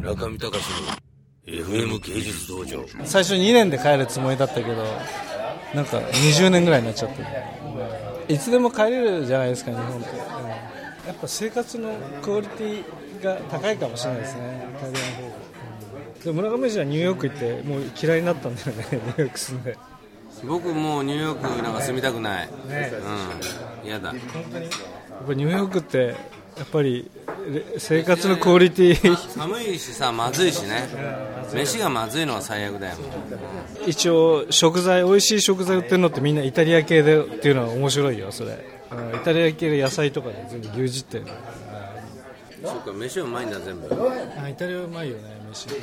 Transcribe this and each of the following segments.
中見隆の FM 芸術道場。最初2年で帰るつもりだったけどなんか20年ぐらいになっちゃって。いつでも帰れるじゃないですか日本って、うんやっぱ生活のクオリティが高いかもしれないですねイタリアの方が、うん。でも村上氏はニューヨーク行ってもう嫌いになったんだよね ニューヨーク住んで。僕もうニューヨークなんか住みたくない。ね。うん。嫌だ。本当に？やっぱニューヨークってやっぱりれ生活のクオリティ。寒いしさまずいしね。飯がまずいのは最悪だよ。一応食材美味しい食材売ってるのってみんなイタリア系でっていうのは面白いよそれ。うんイタリア系で野菜とかで全部牛耳ってるそっか飯うまいんだ全部。あイタリアうまいよね飯、うん、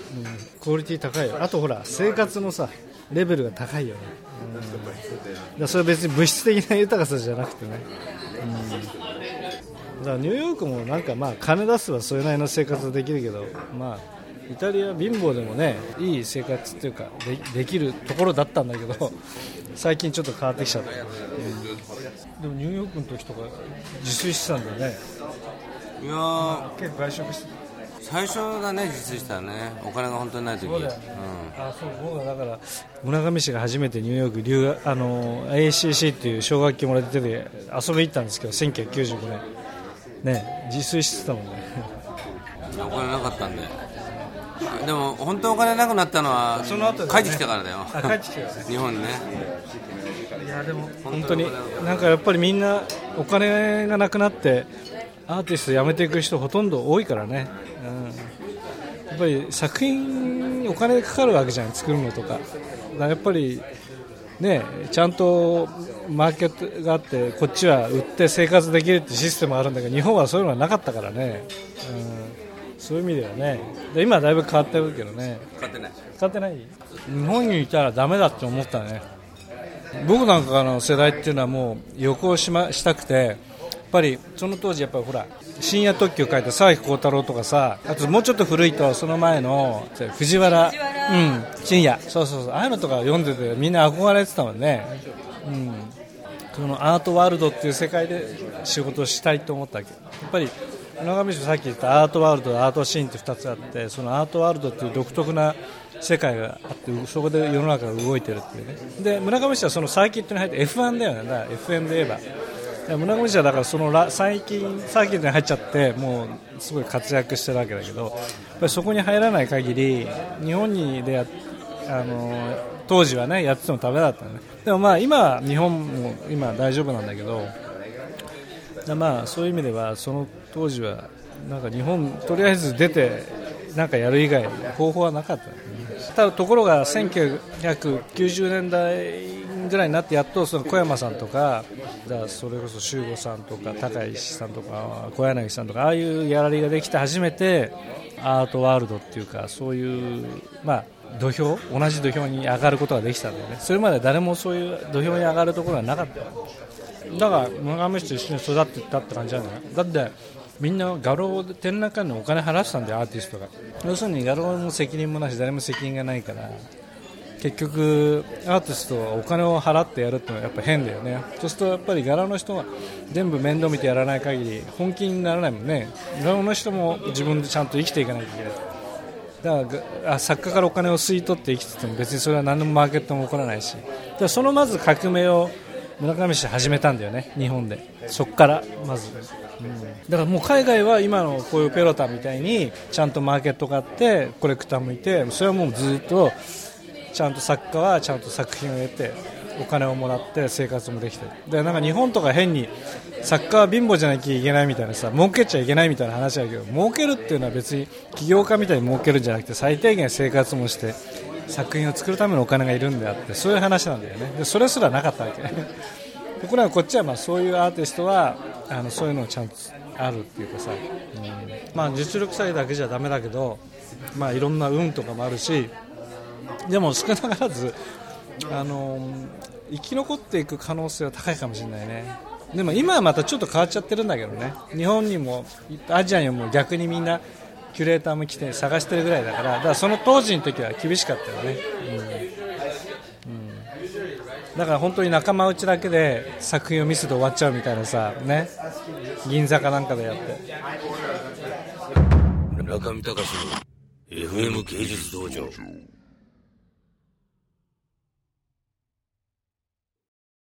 クオリティ高いよ。あとほら生活のさレベルが高いよね、うん、だそれは別に物質的な豊かさじゃなくてね、うん、だからニューヨークもなんかまあ金出せばそれなりの生活できるけどまあイタリア貧乏でもねいい生活っていうかでできるところだったんだけど最近ちょっと変わってきちゃった、うん、でもニューヨークの時とか自炊してたんだよね。いやー結構外食して最初がね実際したらね。お金が本当にない時。そうだよね。あそう僕はだから村上氏が初めてニューヨーク留学あの ACC っていう奨学金もらってて遊びに行ったんですけど1995年ね自炊してたもんね。うんお金なかったんで。でも本当お金なくなったのはその後ね。帰ってきたからだよ。あ帰ってきたよね。日本にね。いやでも本当になんかやっぱりみんなお金がなくなってアーティスト辞めていく人ほとんど多いからね、うん、やっぱり作品にお金かかるわけじゃん作るのとか。やっぱりねちゃんとマーケットがあってこっちは売って生活できるってシステムあるんだけど日本はそういうのはなかったからね、うん、そういう意味ではね。で今はだいぶ変わってるけどね。買ってない。使ってない？日本にいたらダメだって思ったね。僕なんかの世代っていうのはもう旅行し,、ま、したくてぱりその当時やっぱほら深夜特急書いて沢木幸太郎とかさあともうちょっと古いとその前の藤原うん深夜。そうそうそう。ああいうのとか読んでてみんな憧れてたもんね。うん。そのアートワールドっていう世界で仕事をしたいと思ったわけ。やっぱり村上氏さっき言ったアートワールドアートシーンって2つあってそのアートワールドっていう独特な世界があってそこで世の中が動いてるっていうね。で村上氏はそのサーキットに入って F1 だよね。だ FM で言えば。村上氏はだからそのラ最近サーキットに入っちゃってもうすごい活躍してるわけだけどやっぱりそこに入らない限り日本にでやあの当時はねやっててもダメだったのね。でもまあ今日本も今大丈夫なんだけどまあそういう意味ではその当時はなんか日本とりあえず出てなんかやる以外方法はなかった、ね、ただところが1990年代ぐらいになってやっとその小山さんとかそれこそ修吾さんとか高石さんとか小柳さんとかああいうギャラリーができて初めてアートワールドっていうかそういうまあ土俵同じ土俵に上がることができたんだよね。それまで誰もそういう土俵に上がるところはなかった。だから村上氏と一緒に育っていったって感じなんだよだってみんな画廊で展覧会にお金払ってたんだよアーティストが。要するに画廊も責任もなし誰も責任がないから。結局アーティストはお金を払ってやるってのはやっぱ変だよね。そうするとやっぱり柄の人は全部面倒見てやらない限り本気にならないもんね。柄の人も自分でちゃんと生きていかないといけない。だから作家からお金を吸い取って生きてても別にそれは何のマーケットも起こらないし。だそのまず革命を村上氏始めたんだよね。日本で。そこからまず、うん、だからもう海外は今のこういうペロタみたいにちゃんとマーケットがあってコレクターもいてそれはもうずっとちゃんと作家はちゃんと作品を得てお金をもらって生活もできてでなんか日本とか変に作家は貧乏じゃなきゃいけないみたいなさ儲けちゃいけないみたいな話だけど儲けるっていうのは別に起業家みたいに儲けるんじゃなくて最低限生活もして作品を作るためのお金がいるんであってそういう話なんだよねでそれすらなかったわけ。と ころがこっちはまあそういうアーティストはあのそういうのをちゃんとあるっていうかさ、うん。まあ、実力さえだけじゃだめだけど、まあ、いろんな運とかもあるしでも少なからずあの生き残っていく可能性は高いかもしれないね。でも今はまたちょっと変わっちゃってるんだけどね。日本にもアジアにも逆にみんなキュレーターも来て探してるぐらいだから。だからその当時の時は厳しかったよね、うん。うん、だから本当に仲間内だけで作品を見せて終わっちゃうみたいなさね。銀座かなんかでやって。中見隆の FM 芸術道場。